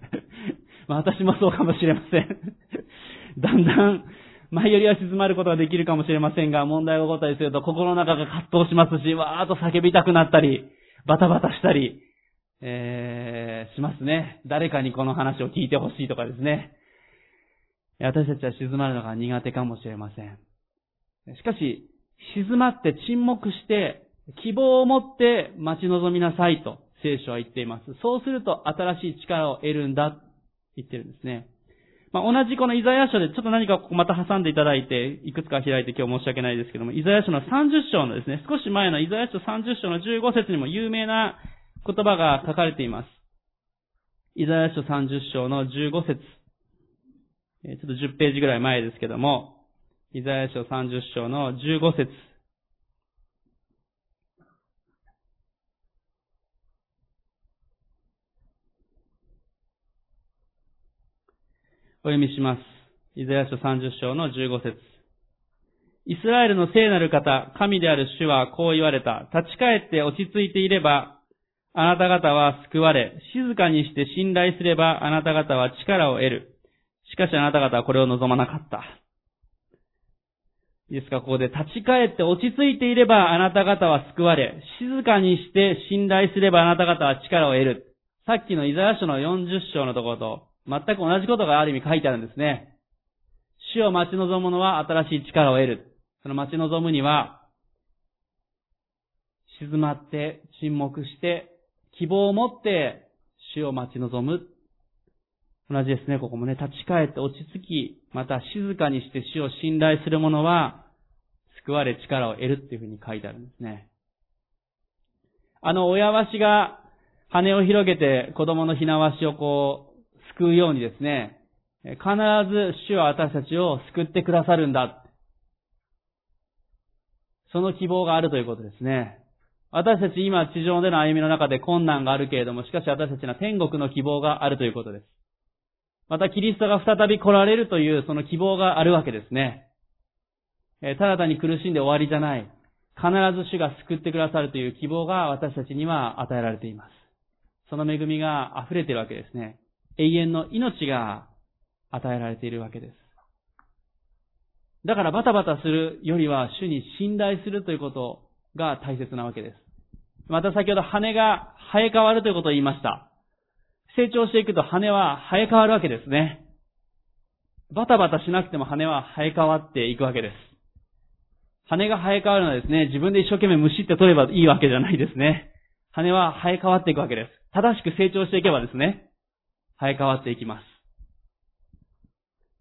まあ、私もそうかもしれません。だんだん、前よりは静まることができるかもしれませんが、問題が起こったりすると心の中が葛藤しますし、わーっと叫びたくなったり、バタバタしたり、えー、しますね。誰かにこの話を聞いてほしいとかですね。私たちは静まるのが苦手かもしれません。しかし、静まって沈黙して、希望を持って待ち望みなさいと聖書は言っています。そうすると新しい力を得るんだ、言ってるんですね。まあ、同じこのイザヤ書でちょっと何かここまた挟んでいただいて、いくつか開いて今日申し訳ないですけども、イザヤ書の30章のですね、少し前のイザヤ書30章の15節にも有名な言葉が書かれています。イザヤ書30章の15節ちょっと10ページぐらい前ですけども、イザヤ書30章の15節お読みします。イザヤ書30章の15節イスラエルの聖なる方、神である主はこう言われた。立ち返って落ち着いていれば、あなた方は救われ、静かにして信頼すれば、あなた方は力を得る。しかしあなた方はこれを望まなかった。いいですか、ここで立ち返って落ち着いていれば、あなた方は救われ、静かにして信頼すれば、あなた方は力を得る。さっきのイザヤ書の40章のところと、全く同じことがある意味書いてあるんですね。死を待ち望む者は新しい力を得る。その待ち望むには、静まって沈黙して、希望を持って死を待ち望む。同じですね、ここもね、立ち返って落ち着き、また静かにして死を信頼する者は、救われ力を得るっていうふうに書いてあるんですね。あの親わしが羽を広げて子供のひなわしをこう、救うようにですね、必ず主は私たちを救ってくださるんだ。その希望があるということですね。私たち今地上での歩みの中で困難があるけれども、しかし私たちには天国の希望があるということです。またキリストが再び来られるというその希望があるわけですね。えただ単に苦しんで終わりじゃない。必ず主が救ってくださるという希望が私たちには与えられています。その恵みが溢れているわけですね。永遠の命が与えられているわけです。だからバタバタするよりは主に信頼するということをが大切なわけです。また先ほど羽が生え変わるということを言いました。成長していくと羽は生え変わるわけですね。バタバタしなくても羽は生え変わっていくわけです。羽が生え変わるのはですね、自分で一生懸命むしって取ればいいわけじゃないですね。羽は生え変わっていくわけです。正しく成長していけばですね、生え変わっていきます。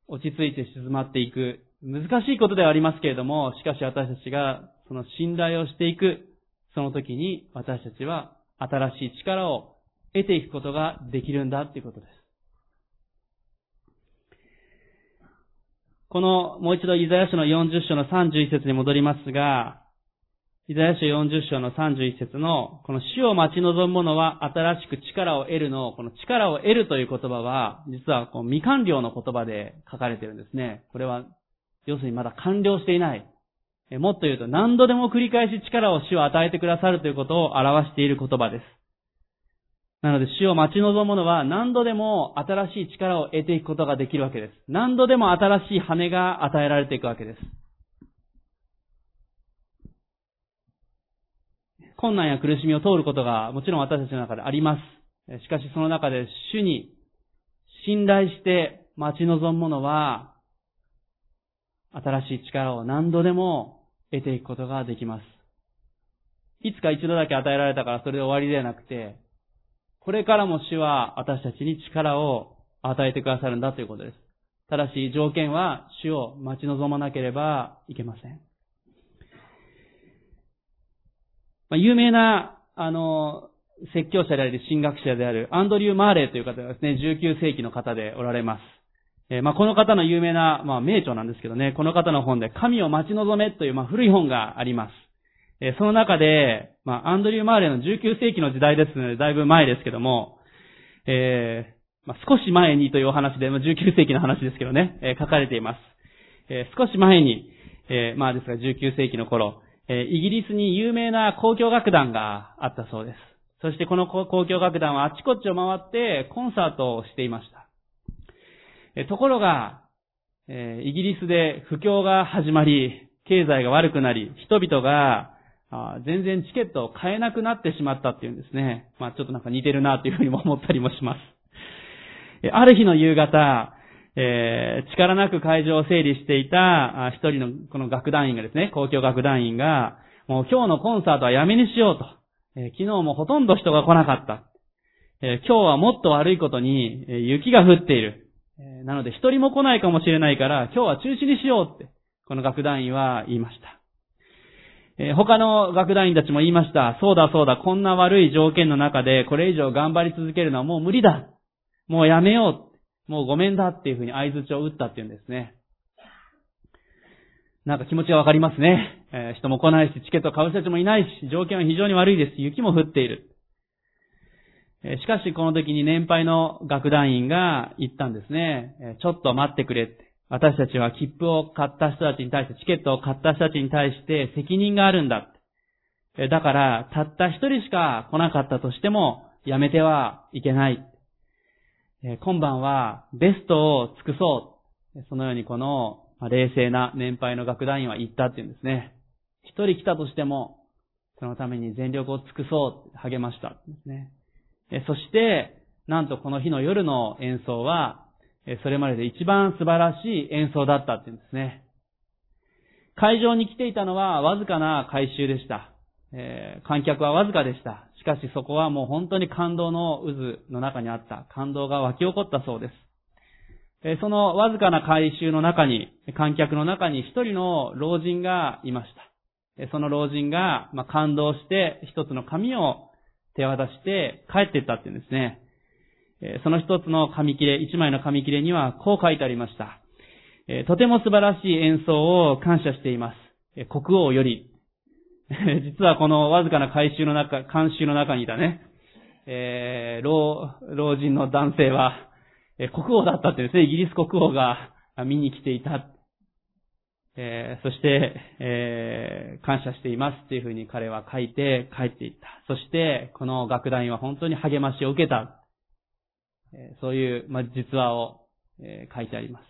落ち着いて静まっていく。難しいことではありますけれども、しかし私たちがその信頼をしていく、その時に私たちは新しい力を得ていくことができるんだということです。この、もう一度イザヤ書の40章の31節に戻りますが、イザヤ書40章の31節の、この死を待ち望む者は新しく力を得るの、この力を得るという言葉は、実はこう未完了の言葉で書かれているんですね。これは、要するにまだ完了していない。もっと言うと何度でも繰り返し力を死を与えてくださるということを表している言葉です。なので死を待ち望むのは何度でも新しい力を得ていくことができるわけです。何度でも新しい羽が与えられていくわけです。困難や苦しみを通ることがもちろん私たちの中であります。しかしその中で主に信頼して待ち望む者は新しい力を何度でも得ていくことができます。いつか一度だけ与えられたからそれで終わりではなくて、これからも主は私たちに力を与えてくださるんだということです。ただし条件は主を待ち望まなければいけません。まあ、有名な、あの、説教者であり、神学者であるアンドリュー・マーレーという方がですね、19世紀の方でおられます。え、まあ、この方の有名な、まあ、名著なんですけどね、この方の本で、神を待ち望めという、まあ、古い本があります。えその中で、ま、アンドリュー・マーレの19世紀の時代ですので、だいぶ前ですけども、えー、ま、少し前にというお話で、ま、19世紀の話ですけどね、え、書かれています。えー、少し前に、えー、まあですが19世紀の頃、え、イギリスに有名な交響楽団があったそうです。そしてこの交響楽団はあちこちを回ってコンサートをしていました。え、ところが、え、イギリスで不況が始まり、経済が悪くなり、人々が全然チケットを買えなくなってしまったっていうんですね。まあちょっとなんか似てるなというふうにも思ったりもします。ある日の夕方、えー、力なく会場を整理していた一人のこの楽団員がですね、公共楽団員が、もう今日のコンサートはやめにしようと。えー、昨日もほとんど人が来なかった。えー、今日はもっと悪いことに、え雪が降っている。えなので一人も来ないかもしれないから今日は中止にしようって、この楽団員は言いました。え他の楽団員たちも言いました。そうだそうだ、こんな悪い条件の中でこれ以上頑張り続けるのはもう無理だ。もうやめよう。もうごめんだっていうふうに合図を打ったっていうんですね。なんか気持ちがわかりますね。え、人も来ないし、チケットを買う人たちもいないし、条件は非常に悪いです。雪も降っている。しかしこの時に年配の楽団員が言ったんですね。ちょっと待ってくれって。私たちは切符を買った人たちに対して、チケットを買った人たちに対して責任があるんだ。だから、たった一人しか来なかったとしても、やめてはいけない。今晩はベストを尽くそう。そのようにこの冷静な年配の楽団員は言ったっていうんですね。一人来たとしても、そのために全力を尽くそう励ましたですね。そして、なんとこの日の夜の演奏は、それまでで一番素晴らしい演奏だったっていうんですね。会場に来ていたのはわずかな回収でした。えー、観客はわずかでした。しかしそこはもう本当に感動の渦の中にあった。感動が湧き起こったそうです。えー、そのわずかな回収の中に、観客の中に一人の老人がいました。その老人が、まあ、感動して一つの紙を手渡して帰っていったっていうんですね。その一つの紙切れ、一枚の紙切れにはこう書いてありました。とても素晴らしい演奏を感謝しています。国王より。実はこのわずかな回収の中、監修の中にいたね、えー、老、老人の男性は、国王だったってですね、イギリス国王が見に来ていた。えー、そして、えー、感謝していますっていうふうに彼は書いて帰っていった。そして、この楽団員は本当に励ましを受けた。そういう、まあ、実話を、え書いてあります。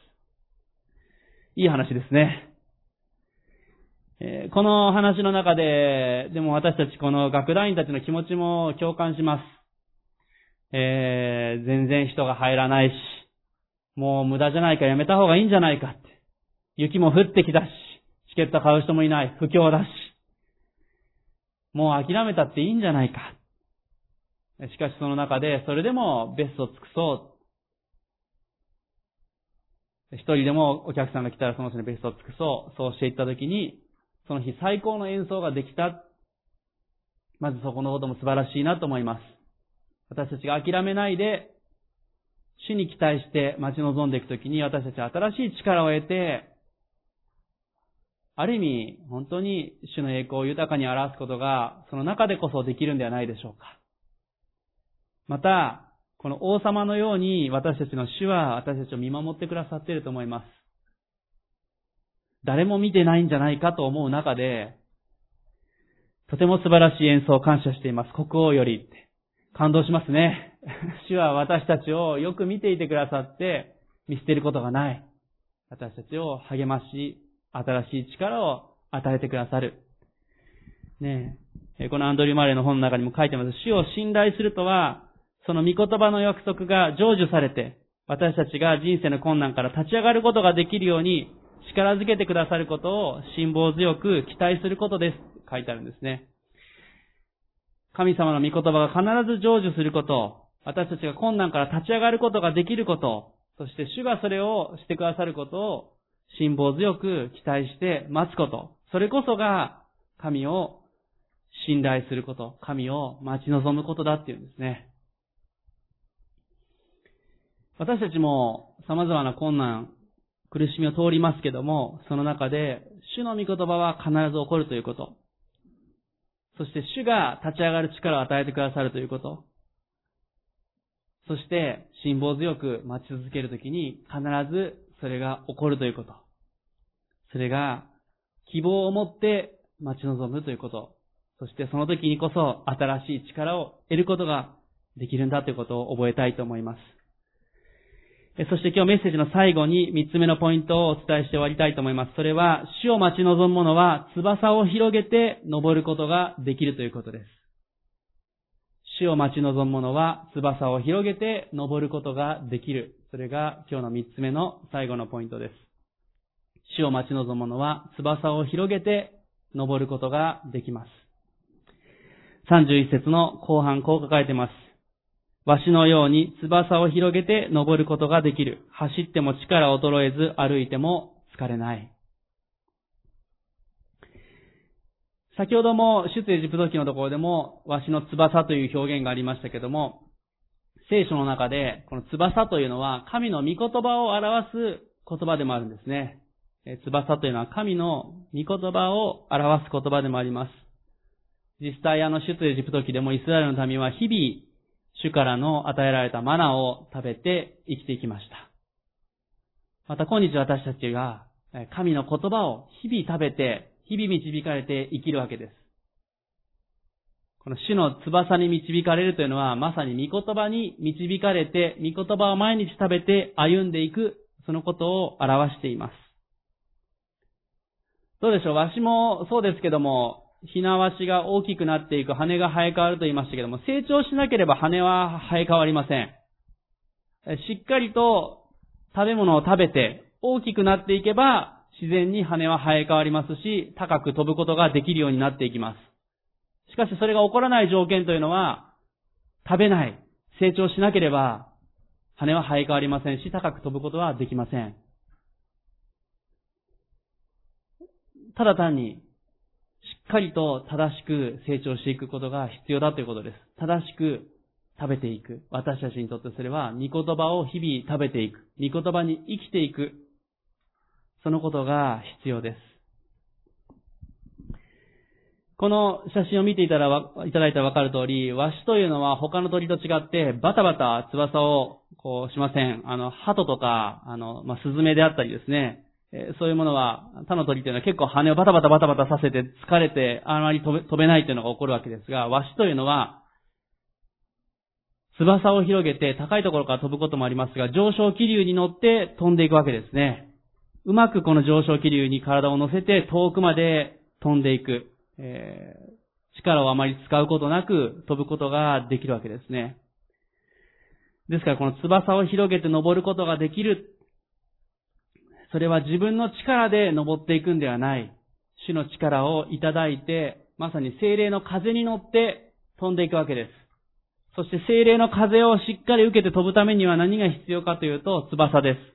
いい話ですね。えこの話の中で、でも私たちこの学団員たちの気持ちも共感します。え全然人が入らないし、もう無駄じゃないかやめた方がいいんじゃないかって。雪も降ってきたし、チケット買う人もいない、不況だし。もう諦めたっていいんじゃないか。しかしその中で、それでもベストを尽くそう。一人でもお客さんが来たらその人にベストを尽くそう。そうしていったときに、その日最高の演奏ができた。まずそこのことも素晴らしいなと思います。私たちが諦めないで、主に期待して待ち望んでいくときに私たちは新しい力を得て、ある意味、本当に主の栄光を豊かに表すことが、その中でこそできるんではないでしょうか。また、この王様のように私たちの主は私たちを見守ってくださっていると思います。誰も見てないんじゃないかと思う中で、とても素晴らしい演奏を感謝しています。国王より。感動しますね。主は私たちをよく見ていてくださって、見捨てることがない。私たちを励まし、新しい力を与えてくださる。ねえ、このアンドリュー・マレーの本の中にも書いてます。主を信頼するとは、その御言葉の約束が成就されて、私たちが人生の困難から立ち上がることができるように、力づけてくださることを辛抱強く期待することです。書いてあるんですね。神様の御言葉が必ず成就することを、私たちが困難から立ち上がることができること、そして主がそれをしてくださることを辛抱強く期待して待つこと、それこそが神を信頼すること、神を待ち望むことだっていうんですね。私たちも様々な困難、苦しみを通りますけども、その中で主の御言葉は必ず起こるということ。そして主が立ち上がる力を与えてくださるということ。そして辛抱強く待ち続けるときに必ずそれが起こるということ。それが希望を持って待ち望むということ。そしてその時にこそ新しい力を得ることができるんだということを覚えたいと思います。そして今日メッセージの最後に三つ目のポイントをお伝えして終わりたいと思います。それは、主を待ち望む者は翼を広げて登ることができるということです。主を待ち望む者は翼を広げて登ることができる。それが今日の三つ目の最後のポイントです。主を待ち望む者は翼を広げて登ることができます。31節の後半こう書かれています。わしのように翼を広げて登ることができる。走っても力衰えず歩いても疲れない。先ほども出エジプト記のところでもわしの翼という表現がありましたけども、聖書の中でこの翼というのは神の御言葉を表す言葉でもあるんですね。え翼というのは神の御言葉を表す言葉でもあります。実際あの出エジプト記でもイスラエルの民は日々主からの与えられたマナを食べて生きていきました。また今日私たちが神の言葉を日々食べて、日々導かれて生きるわけです。この主の翼に導かれるというのは、まさに御言葉に導かれて、御言葉を毎日食べて歩んでいく、そのことを表しています。どうでしょう？わしもそうですけども、ひなわしが大きくなっていく、羽が生え変わると言いましたけども、成長しなければ羽は生え変わりません。しっかりと食べ物を食べて大きくなっていけば、自然に羽は生え変わりますし、高く飛ぶことができるようになっていきます。しかしそれが起こらない条件というのは、食べない、成長しなければ、羽は生え変わりませんし、高く飛ぶことはできません。ただ単に、しっかりと正しく成長していくことが必要だということです。正しく食べていく。私たちにとってそれは、御言葉を日々食べていく。御言葉に生きていく。そのことが必要です。この写真を見ていただいたらわかる通り、ワシというのは他の鳥と違ってバタバタ翼をこうしません。あの、鳩とか、あの、まあ、スズメであったりですね。えそういうものは、他の鳥というのは結構羽をバタバタバタバタさせて疲れてあまり飛べ飛べないというのが起こるわけですが、ワシというのは、翼を広げて高いところから飛ぶこともありますが、上昇気流に乗って飛んでいくわけですね。うまくこの上昇気流に体を乗せて遠くまで飛んでいく、えー、力をあまり使うことなく飛ぶことができるわけですね。ですからこの翼を広げて登ることができる。それは自分の力で登っていくんではない。主の力をいただいて、まさに精霊の風に乗って飛んでいくわけです。そして精霊の風をしっかり受けて飛ぶためには何が必要かというと翼です。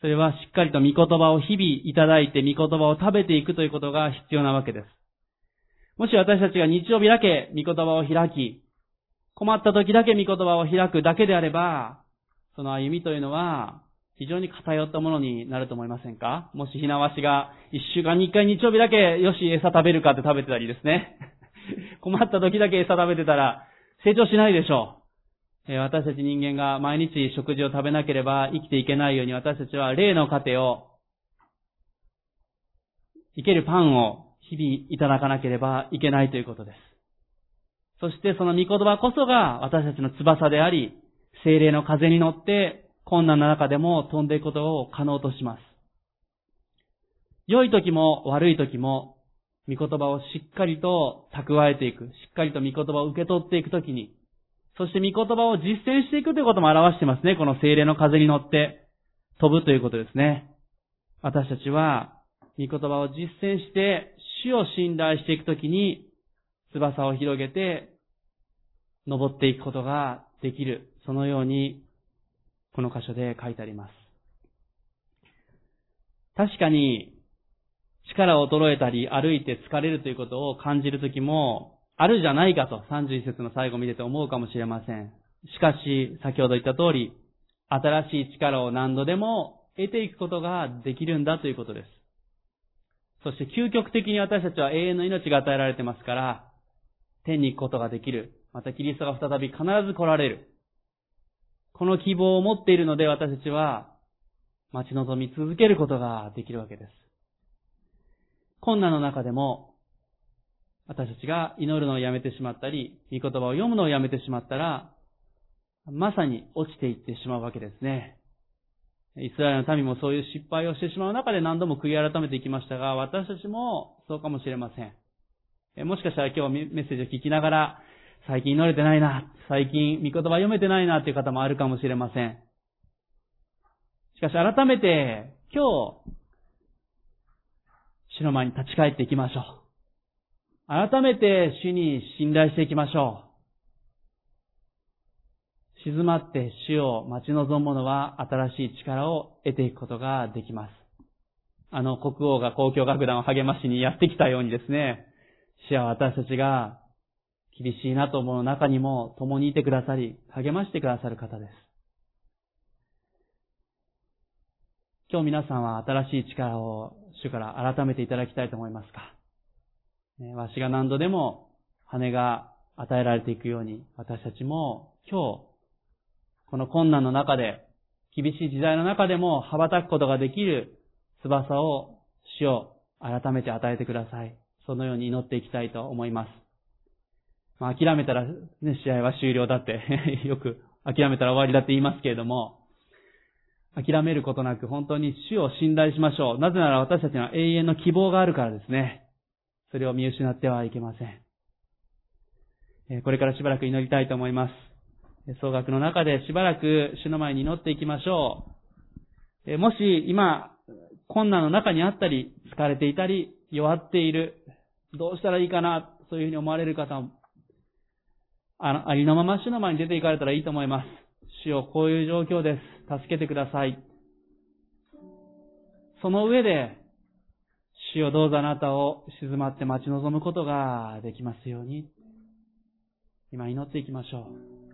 それはしっかりと御言葉を日々いただいて御言葉を食べていくということが必要なわけです。もし私たちが日曜日だけ御言葉を開き、困った時だけ御言葉を開くだけであれば、その歩みというのは非常に偏ったものになると思いませんか？もしひなわしが一週間に一回日曜日だけよし餌食べるかって食べてたりですね。困った時だけ餌食べてたら成長しないでしょう。私たち人間が毎日食事を食べなければ生きていけないように私たちは霊の糧を、生けるパンを日々いただかなければいけないということです。そしてその御言葉こそが私たちの翼であり、精霊の風に乗って困難な中でも飛んでいくことを可能とします。良い時も悪い時も御言葉をしっかりと蓄えていく、しっかりと御言葉を受け取っていくときに、そして御言葉を実践していくということも表してますね。この精霊の風に乗って飛ぶということですね。私たちは、御言葉を実践して、主を信頼していくときに、翼を広げて、登っていくことができる。そのように、この箇所で書いてあります。確かに、力を衰えたり歩いて疲れるということを感じるときもあるじゃないかと31節の最後を見てて思うかもしれません。しかし、先ほど言った通り、新しい力を何度でも得ていくことができるんだということです。そして究極的に私たちは永遠の命が与えられてますから、天に行くことができる。またキリストが再び必ず来られる。この希望を持っているので私たちは待ち望み続けることができるわけです。困難の中でも、私たちが祈るのをやめてしまったり、御言葉を読むのをやめてしまったら、まさに落ちていってしまうわけですね。イスラエルの民もそういう失敗をしてしまう中で何度も悔い改めていきましたが、私たちもそうかもしれません。もしかしたら今日メッセージを聞きながら、最近祈れてないな、最近御言葉読めてないなという方もあるかもしれません。しかし改めて、今日、主の前に立ち返っていきましょう。改めて主に信頼していきましょう。静まって主を待ち望む者は新しい力を得ていくことができます。あの国王が公共楽団を励ましにやってきたようにですね、主は私たちが厳しいなと思う中にも共にいてくださり、励ましてくださる方です。今日皆さんは新しい力を主から改めていただきたいと思いますか？わしが何度でも羽が与えられていくように、私たちも今日、この困難の中で、厳しい時代の中でも羽ばたくことができる翼を主を改めて与えてください。そのように祈っていきたいと思います。まあ、諦めたら、ね、試合は終了だって よく諦めたら終わりだって言いますけれども、諦めることなく本当に主を信頼しましょう。なぜなら私たちには永遠の希望があるからですね。それを見失ってはいけません。これからしばらく祈りたいと思います。総額の中でしばらく主の前に祈っていきましょう。もし今、困難の中にあったり、疲れていたり、弱っている、どうしたらいいかな、そういうふうに思われる方も、ありのまま主の前に出ていかれたらいいと思います。主よ、こういう状況です。助けてください。その上で、主よどうぞあなたを静まって待ち望むことができますように、今祈っていきましょう。